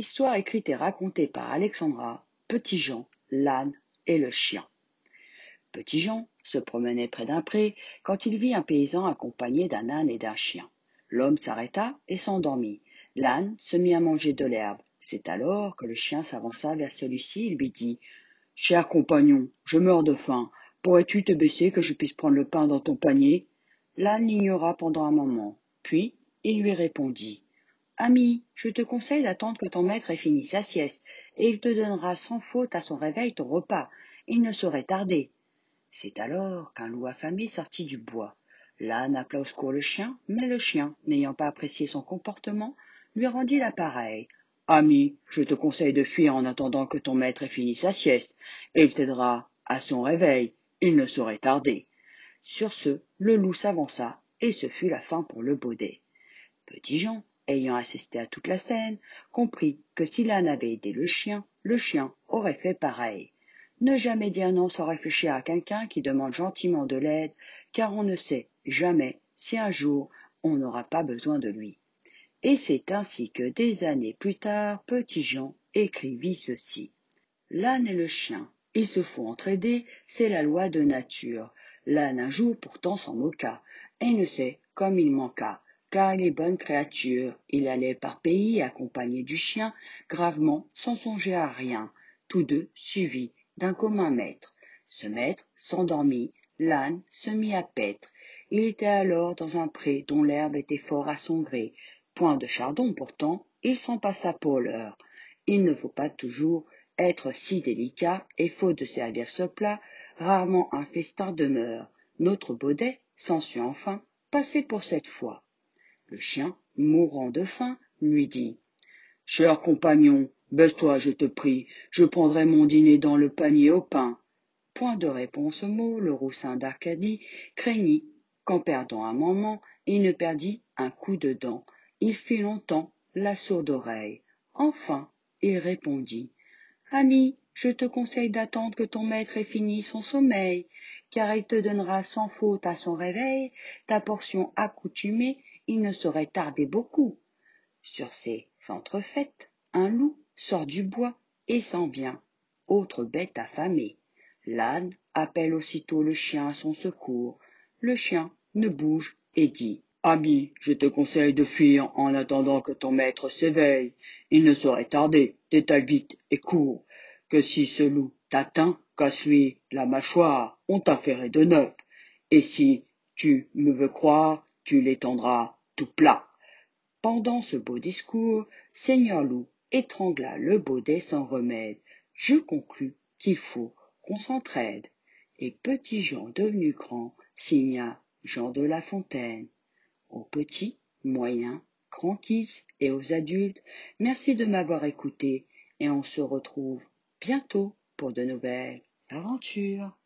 Histoire écrite et racontée par Alexandra, Petit Jean, l'âne et le chien. Petit Jean se promenait près d'un pré quand il vit un paysan accompagné d'un âne et d'un chien. L'homme s'arrêta et s'endormit. L'âne se mit à manger de l'herbe. C'est alors que le chien s'avança vers celui-ci et lui dit Cher compagnon, je meurs de faim. Pourrais-tu te baisser que je puisse prendre le pain dans ton panier? L'âne l'ignora pendant un moment. Puis il lui répondit Ami, je te conseille d'attendre que ton maître ait fini sa sieste, et il te donnera sans faute à son réveil ton repas. Il ne saurait tarder. C'est alors qu'un loup affamé sortit du bois. L'âne appela au secours le chien, mais le chien, n'ayant pas apprécié son comportement, lui rendit l'appareil. Ami, je te conseille de fuir en attendant que ton maître ait fini sa sieste, et il t'aidera à son réveil. Il ne saurait tarder. Sur ce, le loup s'avança, et ce fut la fin pour le baudet. Petit Jean, ayant assisté à toute la scène, comprit que si l'âne avait aidé le chien, le chien aurait fait pareil. Ne jamais dire non sans réfléchir à quelqu'un qui demande gentiment de l'aide, car on ne sait jamais si un jour on n'aura pas besoin de lui. Et c'est ainsi que des années plus tard, Petit Jean écrivit ceci. L'âne et le chien, il se faut entraider, c'est la loi de nature. L'âne un jour pourtant s'en moqua, et ne sait comme il manqua, car il est bonne créature. Il allait par pays accompagné du chien, gravement, sans songer à rien, tous deux suivis d'un commun maître. Ce maître s'endormit, l'âne se mit à paître. Il était alors dans un pré dont l'herbe était fort à son gré. Point de chardon pourtant, il s'en passa pour l'heure. Il ne faut pas toujours être si délicat, et faute de servir ce plat, rarement un festin demeure. Notre baudet s'en sut enfin passer pour cette fois. Le chien, mourant de faim, lui dit Cher compagnon, Baisse-toi, je te prie, je prendrai mon dîner dans le panier au pain. Point de réponse au mot, le roussin d'Arcadie craignit qu'en perdant un moment, il ne perdît un coup de dent. Il fit longtemps la sourde oreille. Enfin, il répondit. Ami, je te conseille d'attendre que ton maître ait fini son sommeil, car il te donnera sans faute à son réveil ta portion accoutumée, il ne saurait tarder beaucoup. Sur ces entrefaites, un loup sort du bois et s'en vient. Autre bête affamée. L'âne appelle aussitôt le chien à son secours. Le chien ne bouge et dit Ami, je te conseille de fuir en attendant que ton maître s'éveille. Il ne saurait tarder, détale vite et cours, que si ce loup t'atteint, casse-lui la mâchoire, on t'affairé de neuf. Et si tu me veux croire, tu l'étendras Pendant ce beau discours, Seigneur Loup étrangla le baudet sans remède. Je conclus qu'il faut qu'on s'entraide. Et petit Jean devenu grand signa Jean de La Fontaine. Aux petits, moyens, grands kids et aux adultes, merci de m'avoir écouté et on se retrouve bientôt pour de nouvelles aventures.